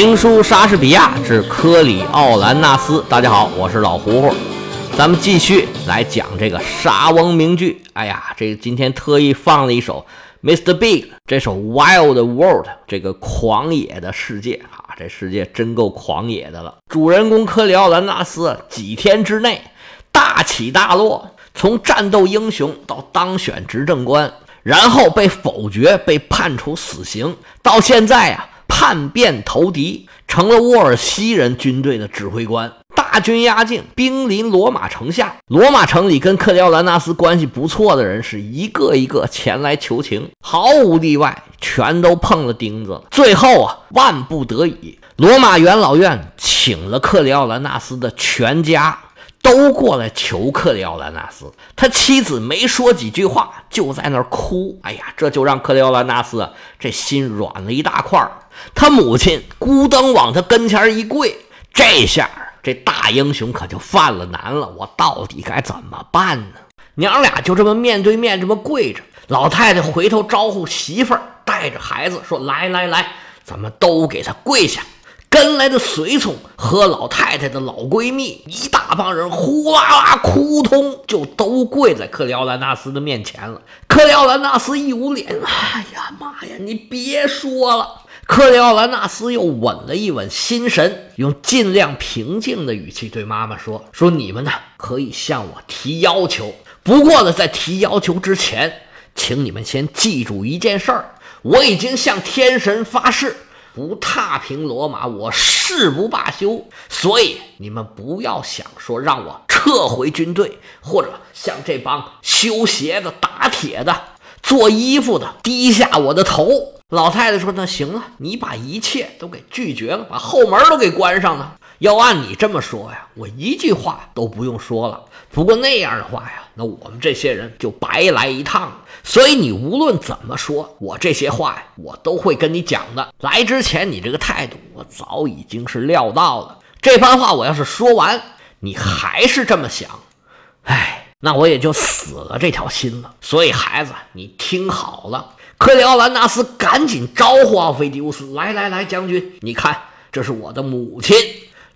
评书莎士比亚之科里奥兰纳斯。大家好，我是老胡胡，咱们继续来讲这个莎翁名句。哎呀，这今天特意放了一首 Mr. Big 这首 Wild World 这个狂野的世界啊，这世界真够狂野的了。主人公科里奥兰纳斯几天之内大起大落，从战斗英雄到当选执政官，然后被否决，被判处死刑，到现在啊。叛变投敌，成了沃尔西人军队的指挥官。大军压境，兵临罗马城下。罗马城里跟克里奥兰纳斯关系不错的人是一个一个前来求情，毫无例外，全都碰了钉子。最后啊，万不得已，罗马元老院请了克里奥兰纳斯的全家。都过来求克里奥兰纳斯，他妻子没说几句话，就在那儿哭。哎呀，这就让克里奥兰纳斯这心软了一大块儿。他母亲咕噔往他跟前一跪，这下这大英雄可就犯了难了。我到底该怎么办呢？娘俩就这么面对面这么跪着。老太太回头招呼媳妇儿，带着孩子说：“来来来，咱们都给他跪下。”跟来的随从和老太太的老闺蜜一大帮人呼啦啦哭通，就都跪在克里奥兰纳斯的面前了。克里奥兰纳斯一捂脸，哎呀妈呀，你别说了。克里奥兰纳斯又稳了一稳心神，用尽量平静的语气对妈妈说：“说你们呢可以向我提要求，不过呢，在提要求之前，请你们先记住一件事儿，我已经向天神发誓。”不踏平罗马，我誓不罢休。所以你们不要想说让我撤回军队，或者像这帮修鞋的、打铁的、做衣服的低下我的头。老太太说：“那行了，你把一切都给拒绝了，把后门都给关上了。要按你这么说呀，我一句话都不用说了。不过那样的话呀，那我们这些人就白来一趟。所以你无论怎么说，我这些话呀，我都会跟你讲的。来之前你这个态度，我早已经是料到了。这番话我要是说完，你还是这么想，哎，那我也就死了这条心了。所以孩子，你听好了。”克里奥兰纳斯赶紧招呼奥菲迪乌斯：“来来来，将军，你看，这是我的母亲。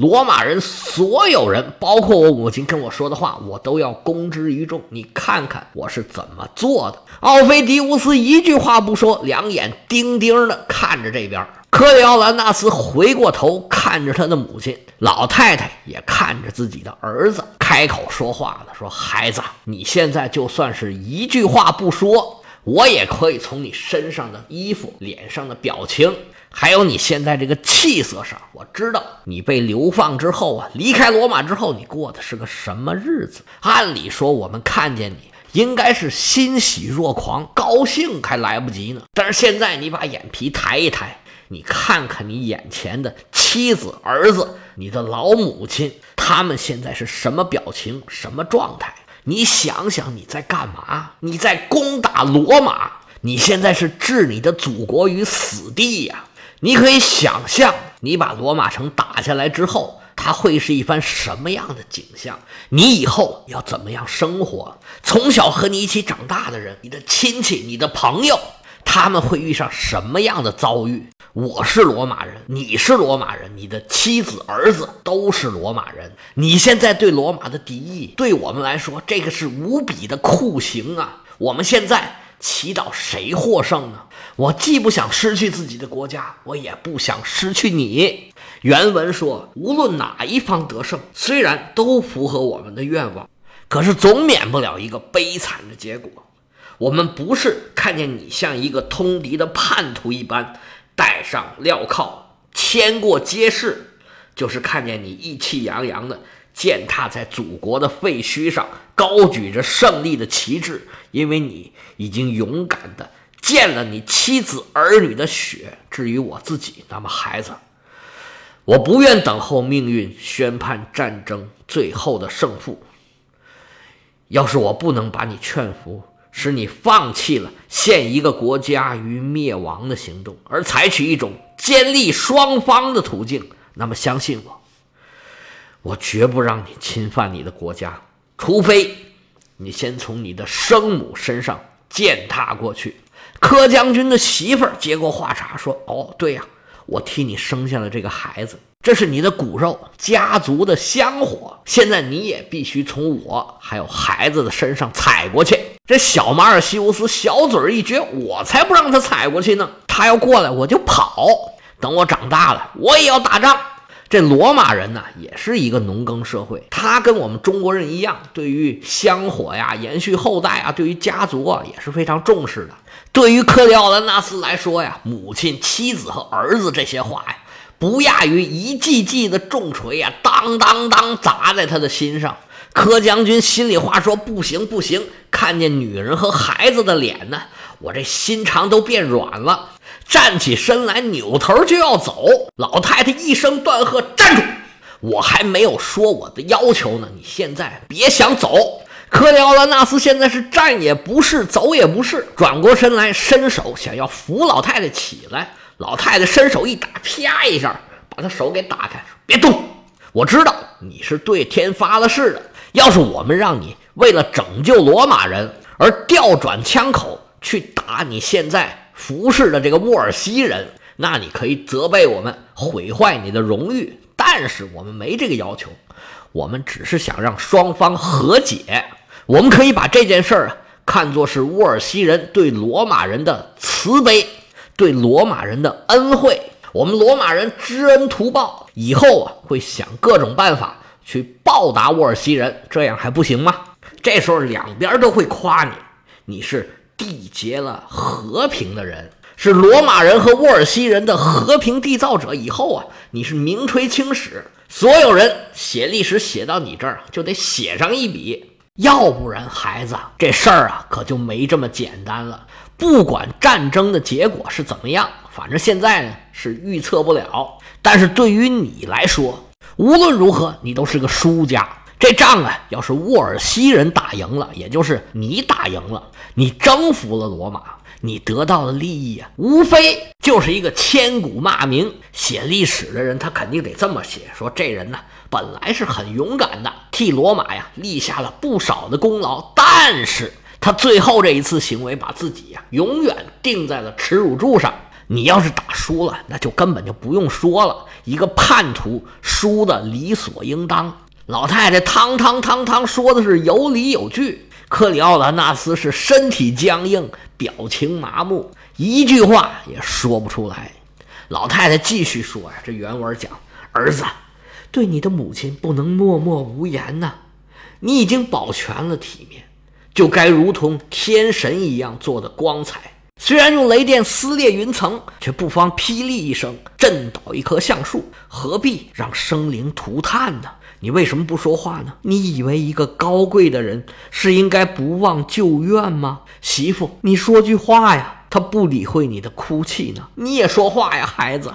罗马人所有人，包括我母亲跟我说的话，我都要公之于众。你看看我是怎么做的。”奥菲迪乌斯一句话不说，两眼盯盯的看着这边。克里奥兰纳斯回过头看着他的母亲，老太太也看着自己的儿子，开口说话了：“说孩子，你现在就算是一句话不说。”我也可以从你身上的衣服、脸上的表情，还有你现在这个气色上，我知道你被流放之后啊，离开罗马之后，你过的是个什么日子。按理说，我们看见你应该是欣喜若狂，高兴还来不及呢。但是现在，你把眼皮抬一抬，你看看你眼前的妻子、儿子、你的老母亲，他们现在是什么表情、什么状态？你想想，你在干嘛？你在攻打罗马，你现在是置你的祖国于死地呀！你可以想象，你把罗马城打下来之后，它会是一番什么样的景象？你以后要怎么样生活？从小和你一起长大的人，你的亲戚、你的朋友，他们会遇上什么样的遭遇？我是罗马人，你是罗马人，你的妻子、儿子都是罗马人。你现在对罗马的敌意，对我们来说，这个是无比的酷刑啊！我们现在祈祷谁获胜呢？我既不想失去自己的国家，我也不想失去你。原文说，无论哪一方得胜，虽然都符合我们的愿望，可是总免不了一个悲惨的结果。我们不是看见你像一个通敌的叛徒一般。带上镣铐，牵过街市，就是看见你意气洋洋的践踏在祖国的废墟上，高举着胜利的旗帜，因为你已经勇敢的溅了你妻子儿女的血。至于我自己，那么孩子，我不愿等候命运宣判战争最后的胜负。要是我不能把你劝服。使你放弃了陷一个国家于灭亡的行动，而采取一种坚立双方的途径，那么相信我，我绝不让你侵犯你的国家，除非你先从你的生母身上践踏过去。柯将军的媳妇儿接过话茬说：“哦，对呀，我替你生下了这个孩子，这是你的骨肉，家族的香火。现在你也必须从我还有孩子的身上踩过去。这小马尔西乌斯小嘴一撅，我才不让他踩过去呢。他要过来，我就跑。等我长大了，我也要打仗。这罗马人呢，也是一个农耕社会，他跟我们中国人一样，对于香火呀、延续后代啊，对于家族啊，也是非常重视的。对于克里奥兰纳斯来说呀，母亲、妻子和儿子这些话呀，不亚于一记记的重锤呀，当当当砸在他的心上。柯将军心里话说：不行不行，看见女人和孩子的脸呢，我这心肠都变软了。站起身来，扭头就要走。老太太一声断喝：“站住！我还没有说我的要求呢，你现在别想走。”克里奥兰纳斯现在是站也不是，走也不是，转过身来，伸手想要扶老太太起来。老太太伸手一打，啪一下把他手给打开，别动！我知道你是对天发了誓的。要是我们让你为了拯救罗马人而调转枪口去打你现在服侍的这个沃尔西人，那你可以责备我们毁坏你的荣誉，但是我们没这个要求，我们只是想让双方和解。我们可以把这件事儿啊看作是沃尔西人对罗马人的慈悲，对罗马人的恩惠。我们罗马人知恩图报，以后啊会想各种办法去报答沃尔西人，这样还不行吗？这时候两边都会夸你，你是缔结了和平的人，是罗马人和沃尔西人的和平缔造者。以后啊，你是名垂青史，所有人写历史写到你这儿就得写上一笔。要不然，孩子，这事儿啊可就没这么简单了。不管战争的结果是怎么样，反正现在呢是预测不了。但是对于你来说，无论如何，你都是个输家。这仗啊，要是沃尔西人打赢了，也就是你打赢了，你征服了罗马，你得到的利益啊，无非就是一个千古骂名。写历史的人，他肯定得这么写：说这人呢，本来是很勇敢的，替罗马呀立下了不少的功劳，但是他最后这一次行为，把自己呀永远钉在了耻辱柱上。你要是打输了，那就根本就不用说了，一个叛徒输的理所应当。老太太汤汤汤汤说的是有理有据，克里奥兰纳斯是身体僵硬，表情麻木，一句话也说不出来。老太太继续说呀，这原文讲：“儿子，对你的母亲不能默默无言呐，你已经保全了体面，就该如同天神一样做的光彩。虽然用雷电撕裂云层，却不妨霹雳一声震倒一棵橡树，何必让生灵涂炭呢？”你为什么不说话呢？你以为一个高贵的人是应该不忘旧怨吗？媳妇，你说句话呀！他不理会你的哭泣呢。你也说话呀，孩子。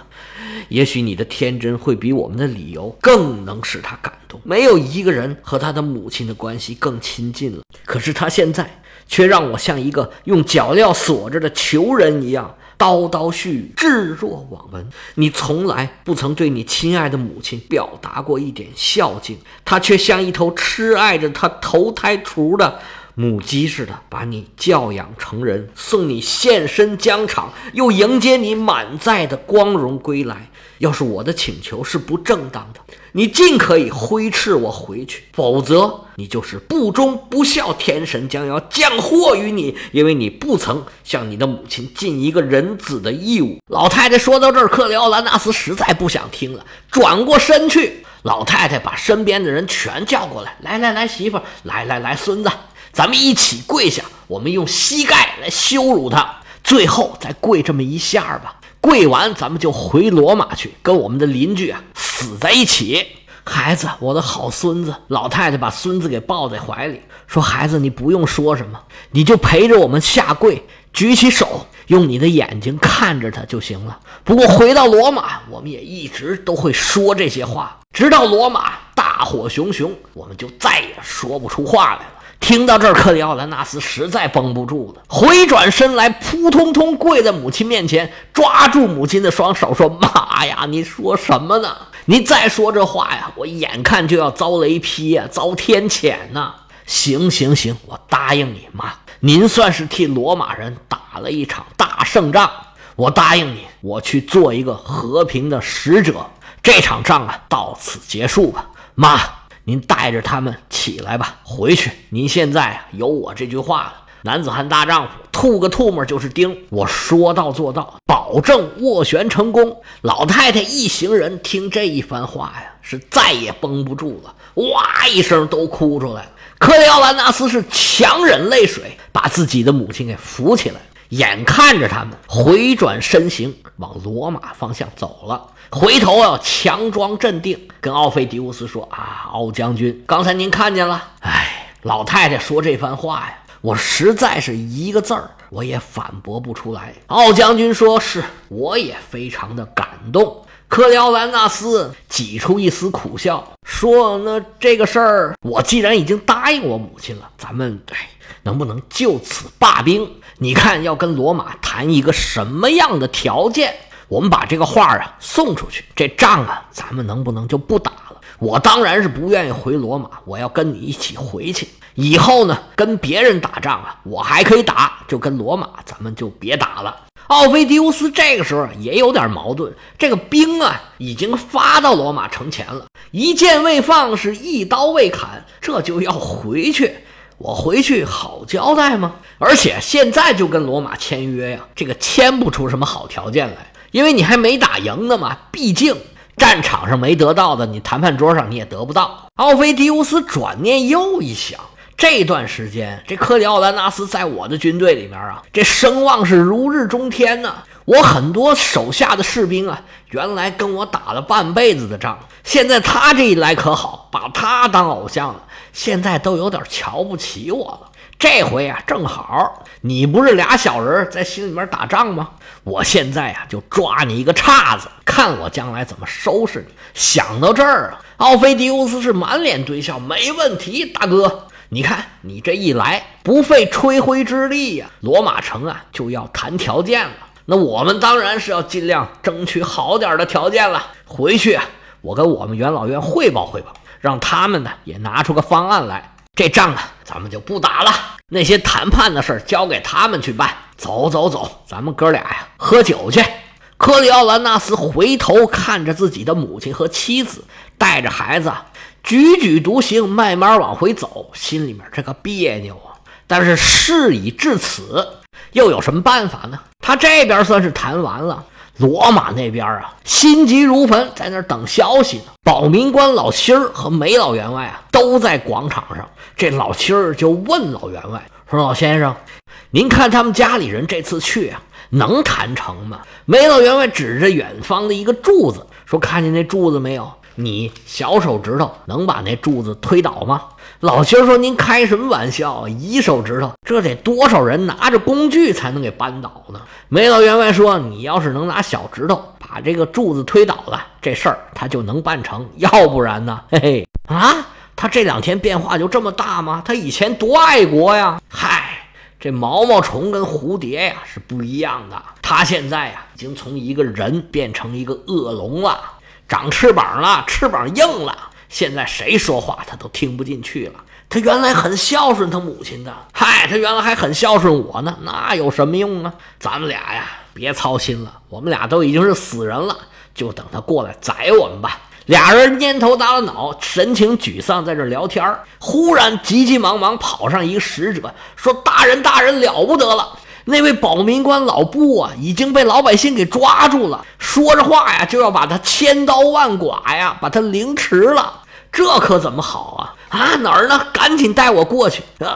也许你的天真会比我们的理由更能使他感动。没有一个人和他的母亲的关系更亲近了。可是他现在却让我像一个用脚镣锁着的囚人一样。叨叨絮，置若罔闻。你从来不曾对你亲爱的母亲表达过一点孝敬，她却像一头痴爱着她投胎雏的母鸡似的，把你教养成人，送你现身疆场，又迎接你满载的光荣归来。要是我的请求是不正当的，你尽可以挥斥我回去；否则，你就是不忠不孝，天神将要降祸于你，因为你不曾向你的母亲尽一个人子的义务。老太太说到这儿，克里奥兰纳斯实在不想听了，转过身去。老太太把身边的人全叫过来，来来来，媳妇，来来来，孙子，咱们一起跪下，我们用膝盖来羞辱他，最后再跪这么一下吧。跪完，咱们就回罗马去，跟我们的邻居啊死在一起。孩子，我的好孙子，老太太把孙子给抱在怀里，说：“孩子，你不用说什么，你就陪着我们下跪，举起手，用你的眼睛看着他就行了。不过回到罗马，我们也一直都会说这些话，直到罗马大火熊熊，我们就再也说不出话来了。”听到这儿，克里奥兰纳斯实在绷不住了，回转身来，扑通通跪在母亲面前，抓住母亲的双手，说：“妈呀，你说什么呢？你再说这话呀，我眼看就要遭雷劈呀，遭天谴呐！”行行行，我答应你，妈，您算是替罗马人打了一场大胜仗，我答应你，我去做一个和平的使者。这场仗啊，到此结束吧。妈，您带着他们起来吧，回去。您现在啊，有我这句话了。男子汉大丈夫，吐个唾沫就是钉。我说到做到，保证斡旋成功。老太太一行人听这一番话呀，是再也绷不住了，哇一声都哭出来了。克里奥兰纳斯是强忍泪水，把自己的母亲给扶起来，眼看着他们回转身形往罗马方向走了。回头啊强装镇定，跟奥菲迪乌斯说：“啊，奥将军，刚才您看见了？哎，老太太说这番话呀，我实在是一个字儿我也反驳不出来。”奥将军说：“是，我也非常的感动。”克里奥兰纳斯挤出一丝苦笑，说：“那这个事儿，我既然已经答应我母亲了，咱们哎，能不能就此罢兵？你看要跟罗马谈一个什么样的条件？”我们把这个话啊送出去，这仗啊，咱们能不能就不打了？我当然是不愿意回罗马，我要跟你一起回去。以后呢，跟别人打仗啊，我还可以打，就跟罗马，咱们就别打了。奥菲迪乌斯这个时候也有点矛盾，这个兵啊已经发到罗马城前了，一箭未放，是一刀未砍，这就要回去，我回去好交代吗？而且现在就跟罗马签约呀，这个签不出什么好条件来。因为你还没打赢呢嘛，毕竟战场上没得到的，你谈判桌上你也得不到。奥菲迪乌斯转念又一想，这段时间这克里奥兰纳斯在我的军队里面啊，这声望是如日中天呢。我很多手下的士兵啊，原来跟我打了半辈子的仗，现在他这一来可好，把他当偶像了，现在都有点瞧不起我了。这回啊，正好你不是俩小人在心里面打仗吗？我现在啊，就抓你一个叉子，看我将来怎么收拾你。想到这儿啊，奥菲迪乌斯是满脸堆笑，没问题，大哥，你看你这一来，不费吹灰之力呀，罗马城啊就要谈条件了。那我们当然是要尽量争取好点的条件了。回去啊，我跟我们元老院汇报汇报，让他们呢也拿出个方案来。这仗啊，咱们就不打了。那些谈判的事儿交给他们去办。走走走，咱们哥俩呀，喝酒去。克里奥兰纳斯回头看着自己的母亲和妻子，带着孩子踽踽独行，慢慢往回走，心里面这个别扭啊。但是事已至此，又有什么办法呢？他这边算是谈完了。罗马那边啊，心急如焚，在那等消息呢。保民官老七儿和梅老员外啊，都在广场上。这老七儿就问老员外说：“老先生，您看他们家里人这次去啊，能谈成吗？”梅老员外指着远方的一个柱子说：“看见那柱子没有？你小手指头能把那柱子推倒吗？”老七说：“您开什么玩笑？一手指头，这得多少人拿着工具才能给扳倒呢？”梅老员外说：“你要是能拿小指头把这个柱子推倒了，这事儿他就能办成；要不然呢，嘿嘿啊，他这两天变化就这么大吗？他以前多爱国呀！嗨，这毛毛虫跟蝴蝶呀是不一样的，他现在呀已经从一个人变成一个恶龙了，长翅膀了，翅膀硬了。”现在谁说话他都听不进去了。他原来很孝顺他母亲的，嗨，他原来还很孝顺我呢，那有什么用啊？咱们俩呀，别操心了，我们俩都已经是死人了，就等他过来宰我们吧。俩人蔫头耷拉脑，神情沮丧，在这聊天忽然急急忙忙跑上一个使者，说：“大人，大人，了不得了！那位保民官老布啊，已经被老百姓给抓住了。说着话呀，就要把他千刀万剐呀，把他凌迟了。这可怎么好啊？啊，哪儿呢？赶紧带我过去。呃，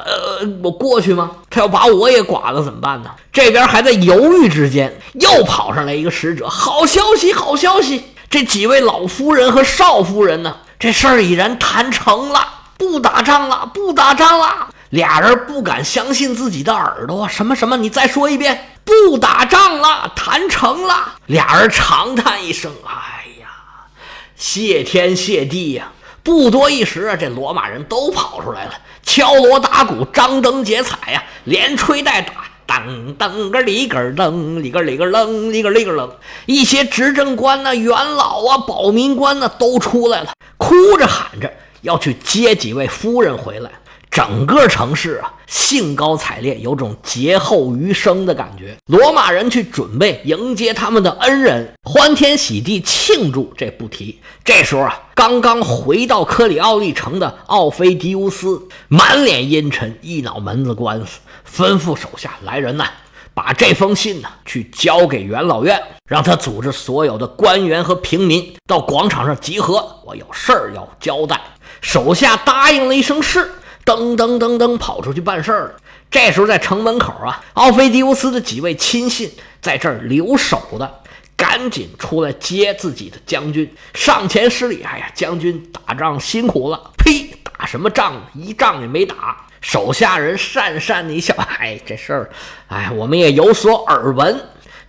我过去吗？他要把我也剐了怎么办呢？这边还在犹豫之间，又跑上来一个使者。好消息，好消息！这几位老夫人和少夫人呢？这事儿已然谈成了，不打仗了，不打仗了。俩人不敢相信自己的耳朵，什么什么？你再说一遍，不打仗了，谈成了。俩人长叹一声：“哎呀，谢天谢地呀！”不多一时啊，这罗马人都跑出来了，敲锣打鼓，张灯结彩呀，连吹带打，噔噔个里个噔，里个里个楞，里个里个楞。一些执政官呢、元老啊、保民官呢都出来了，哭着喊着要去接几位夫人回来。整个城市啊兴高采烈，有种劫后余生的感觉。罗马人去准备迎接他们的恩人，欢天喜地庆祝，这不提。这时候啊，刚刚回到克里奥利城的奥菲迪乌斯满脸阴沉，一脑门子官司，吩咐手下来人呐。把这封信呢，去交给元老院，让他组织所有的官员和平民到广场上集合。我有事儿要交代。手下答应了一声是，噔噔噔噔跑出去办事儿了。这时候在城门口啊，奥菲迪乌斯的几位亲信在这儿留守的，赶紧出来接自己的将军，上前施礼。哎呀，将军打仗辛苦了。呸，打什么仗？一仗也没打。手下人讪讪的一笑，哎，这事儿，哎，我们也有所耳闻。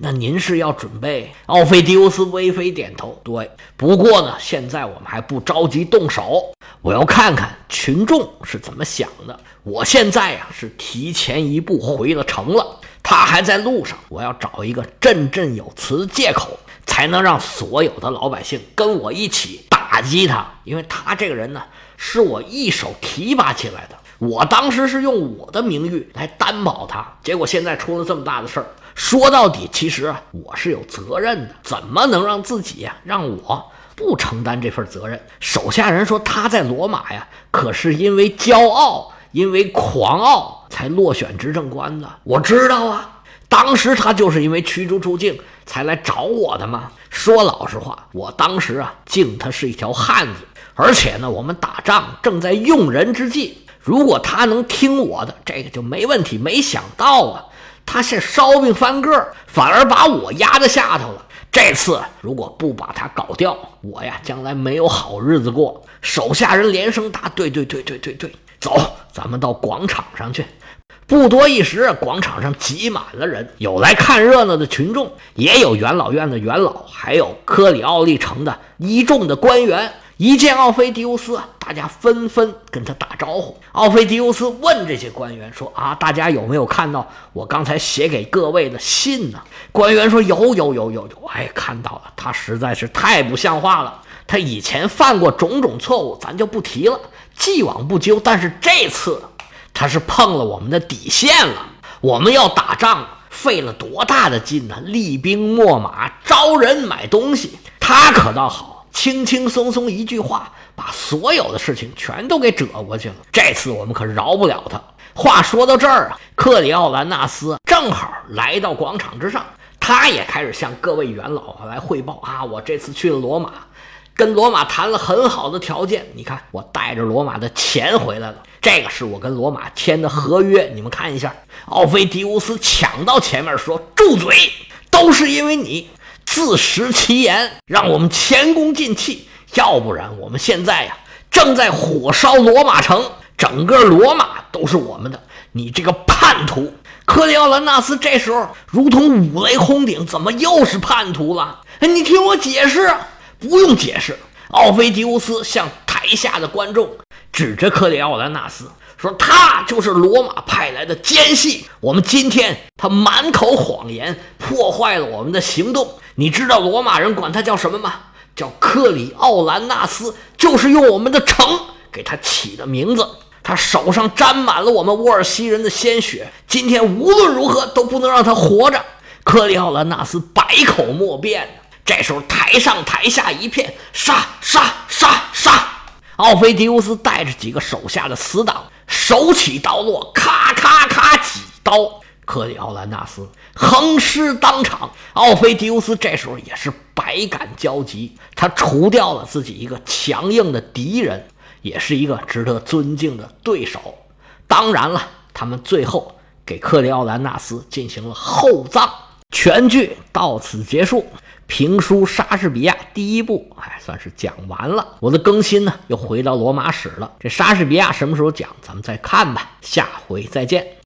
那您是要准备？奥菲迪乌斯微微点头，对。不过呢，现在我们还不着急动手，我要看看群众是怎么想的。我现在呀是提前一步回了城了，他还在路上，我要找一个振振有词的借口，才能让所有的老百姓跟我一起打击他，因为他这个人呢，是我一手提拔起来的。我当时是用我的名誉来担保他，结果现在出了这么大的事儿。说到底，其实啊，我是有责任的，怎么能让自己呀，让我不承担这份责任？手下人说他在罗马呀，可是因为骄傲，因为狂傲才落选执政官的。我知道啊，当时他就是因为驱逐出境才来找我的嘛。说老实话，我当时啊，敬他是一条汉子，而且呢，我们打仗正在用人之际。如果他能听我的，这个就没问题。没想到啊，他是烧饼翻个，反而把我压在下头了。这次如果不把他搞掉，我呀将来没有好日子过。手下人连声答：“对对对对对对，走，咱们到广场上去。”不多一时，广场上挤满了人，有来看热闹的群众，也有元老院的元老，还有科里奥利城的一众的官员。一见奥菲迪乌斯，大家纷纷跟他打招呼。奥菲迪乌斯问这些官员说：“啊，大家有没有看到我刚才写给各位的信呢？”官员说：“有，有，有，有，有。哎，看到了。他实在是太不像话了。他以前犯过种种错误，咱就不提了，既往不咎。但是这次，他是碰了我们的底线了。我们要打仗，费了多大的劲呢？厉兵秣马，招人买东西。他可倒好。”轻轻松松一句话，把所有的事情全都给遮过去了。这次我们可饶不了他。话说到这儿啊，克里奥兰纳斯正好来到广场之上，他也开始向各位元老来汇报啊，我这次去了罗马，跟罗马谈了很好的条件。你看，我带着罗马的钱回来了，这个是我跟罗马签的合约，你们看一下。奥菲迪乌斯抢到前面说：“住嘴，都是因为你。”自食其言，让我们前功尽弃。要不然，我们现在呀，正在火烧罗马城，整个罗马都是我们的。你这个叛徒，克里奥兰纳斯这时候如同五雷轰顶，怎么又是叛徒了？你听我解释，不用解释。奥菲迪乌斯向台下的观众指着克里奥兰纳斯。说他就是罗马派来的奸细，我们今天他满口谎言，破坏了我们的行动。你知道罗马人管他叫什么吗？叫克里奥兰纳斯，就是用我们的城给他起的名字。他手上沾满了我们沃尔西人的鲜血，今天无论如何都不能让他活着。克里奥兰纳斯百口莫辩。这时候台上台下一片杀杀杀杀，奥菲迪乌斯带着几个手下的死党。手起刀落，咔咔咔几刀，克里奥兰纳斯横尸当场。奥菲迪乌斯这时候也是百感交集，他除掉了自己一个强硬的敌人，也是一个值得尊敬的对手。当然了，他们最后给克里奥兰纳斯进行了厚葬。全剧到此结束。评书《莎士比亚》第一部，哎，算是讲完了。我的更新呢，又回到罗马史了。这莎士比亚什么时候讲？咱们再看吧。下回再见。